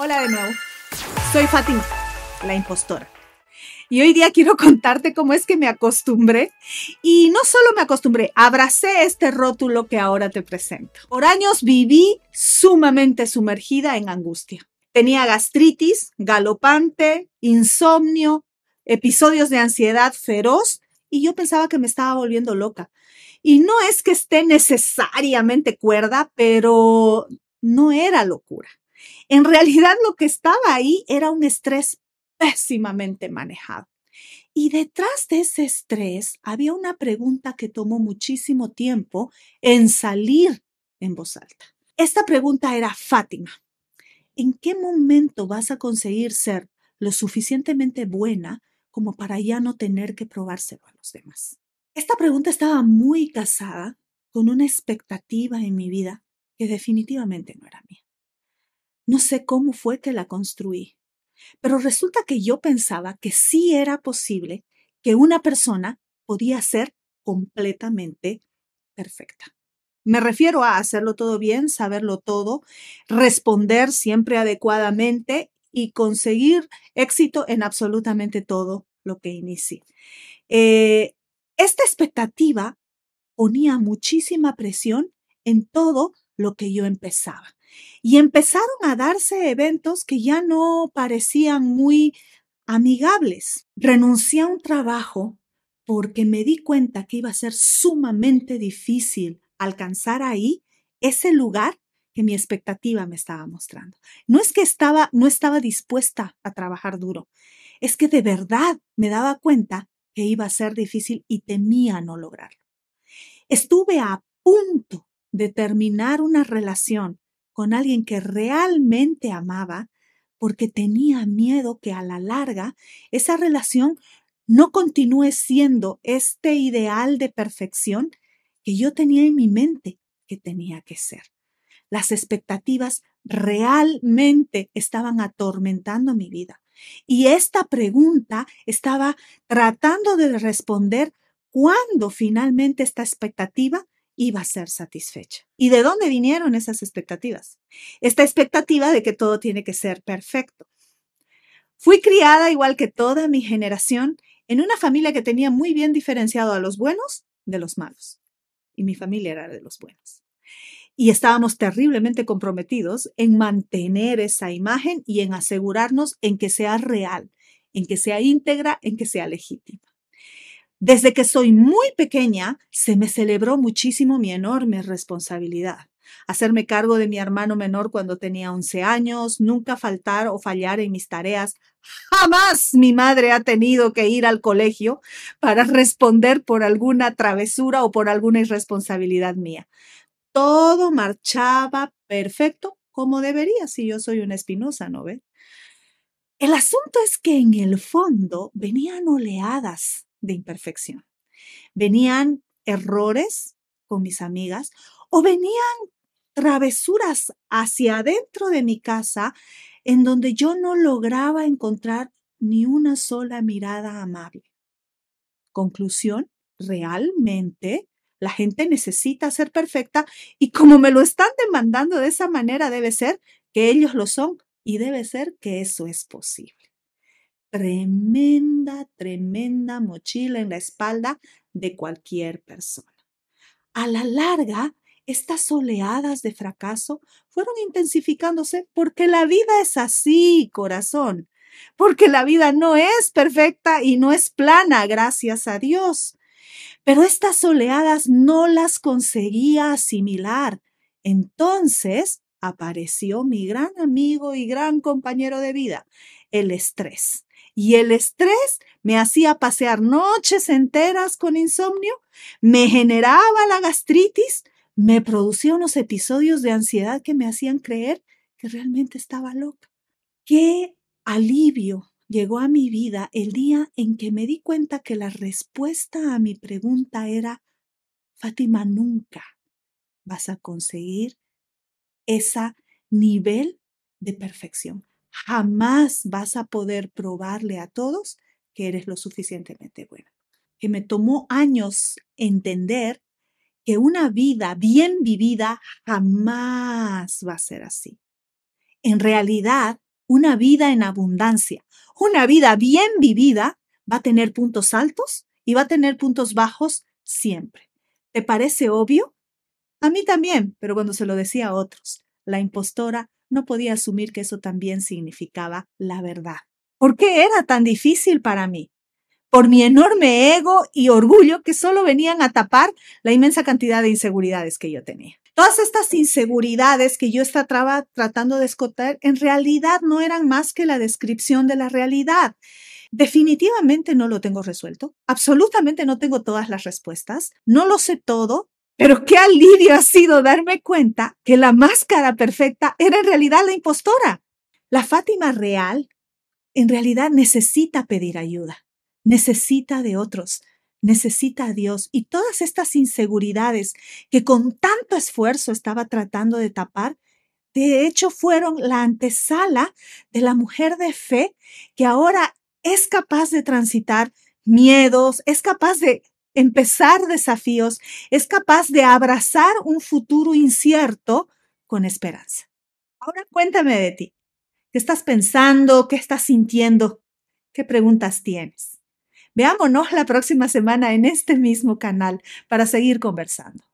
Hola de nuevo. Soy Fátima, la impostora. Y hoy día quiero contarte cómo es que me acostumbré. Y no solo me acostumbré, abracé este rótulo que ahora te presento. Por años viví sumamente sumergida en angustia. Tenía gastritis, galopante, insomnio, episodios de ansiedad feroz y yo pensaba que me estaba volviendo loca. Y no es que esté necesariamente cuerda, pero no era locura. En realidad lo que estaba ahí era un estrés pésimamente manejado. Y detrás de ese estrés había una pregunta que tomó muchísimo tiempo en salir en voz alta. Esta pregunta era, Fátima, ¿en qué momento vas a conseguir ser lo suficientemente buena como para ya no tener que probárselo a los demás? Esta pregunta estaba muy casada con una expectativa en mi vida que definitivamente no era mía. No sé cómo fue que la construí, pero resulta que yo pensaba que sí era posible que una persona podía ser completamente perfecta. Me refiero a hacerlo todo bien, saberlo todo, responder siempre adecuadamente y conseguir éxito en absolutamente todo lo que inicie. Eh, esta expectativa ponía muchísima presión en todo lo que yo empezaba. Y empezaron a darse eventos que ya no parecían muy amigables. Renuncié a un trabajo porque me di cuenta que iba a ser sumamente difícil alcanzar ahí ese lugar que mi expectativa me estaba mostrando. No es que estaba no estaba dispuesta a trabajar duro, es que de verdad me daba cuenta que iba a ser difícil y temía no lograrlo. Estuve a punto de terminar una relación con alguien que realmente amaba porque tenía miedo que a la larga esa relación no continúe siendo este ideal de perfección que yo tenía en mi mente que tenía que ser. Las expectativas realmente estaban atormentando mi vida. Y esta pregunta estaba tratando de responder cuándo finalmente esta expectativa iba a ser satisfecha. ¿Y de dónde vinieron esas expectativas? Esta expectativa de que todo tiene que ser perfecto. Fui criada igual que toda mi generación en una familia que tenía muy bien diferenciado a los buenos de los malos. Y mi familia era de los buenos. Y estábamos terriblemente comprometidos en mantener esa imagen y en asegurarnos en que sea real, en que sea íntegra, en que sea legítima. Desde que soy muy pequeña, se me celebró muchísimo mi enorme responsabilidad. Hacerme cargo de mi hermano menor cuando tenía 11 años, nunca faltar o fallar en mis tareas. Jamás mi madre ha tenido que ir al colegio para responder por alguna travesura o por alguna irresponsabilidad mía. Todo marchaba perfecto como debería si yo soy una espinosa, ¿no ve? El asunto es que en el fondo venían oleadas de imperfección. Venían errores con mis amigas o venían travesuras hacia adentro de mi casa en donde yo no lograba encontrar ni una sola mirada amable. Conclusión, realmente la gente necesita ser perfecta y como me lo están demandando de esa manera debe ser que ellos lo son y debe ser que eso es posible tremenda, tremenda mochila en la espalda de cualquier persona. A la larga, estas oleadas de fracaso fueron intensificándose porque la vida es así, corazón, porque la vida no es perfecta y no es plana, gracias a Dios. Pero estas oleadas no las conseguía asimilar. Entonces apareció mi gran amigo y gran compañero de vida, el estrés. Y el estrés me hacía pasear noches enteras con insomnio, me generaba la gastritis, me producía unos episodios de ansiedad que me hacían creer que realmente estaba loca. Qué alivio llegó a mi vida el día en que me di cuenta que la respuesta a mi pregunta era, Fátima, nunca vas a conseguir ese nivel de perfección jamás vas a poder probarle a todos que eres lo suficientemente buena. Que me tomó años entender que una vida bien vivida jamás va a ser así. En realidad, Una vida en abundancia, una vida bien vivida, va a tener puntos altos y va a tener puntos bajos siempre. ¿Te parece obvio? A mí también, pero cuando se lo decía a otros, la impostora no podía asumir que eso también significaba la verdad. ¿Por qué era tan difícil para mí? Por mi enorme ego y orgullo que solo venían a tapar la inmensa cantidad de inseguridades que yo tenía. Todas estas inseguridades que yo estaba tratando de escotar en realidad no eran más que la descripción de la realidad. Definitivamente no lo tengo resuelto. Absolutamente no tengo todas las respuestas. No lo sé todo. Pero qué alivio ha sido darme cuenta que la máscara perfecta era en realidad la impostora. La Fátima real en realidad necesita pedir ayuda, necesita de otros, necesita a Dios. Y todas estas inseguridades que con tanto esfuerzo estaba tratando de tapar, de hecho fueron la antesala de la mujer de fe que ahora es capaz de transitar miedos, es capaz de empezar desafíos, es capaz de abrazar un futuro incierto con esperanza. Ahora cuéntame de ti. ¿Qué estás pensando? ¿Qué estás sintiendo? ¿Qué preguntas tienes? Veámonos la próxima semana en este mismo canal para seguir conversando.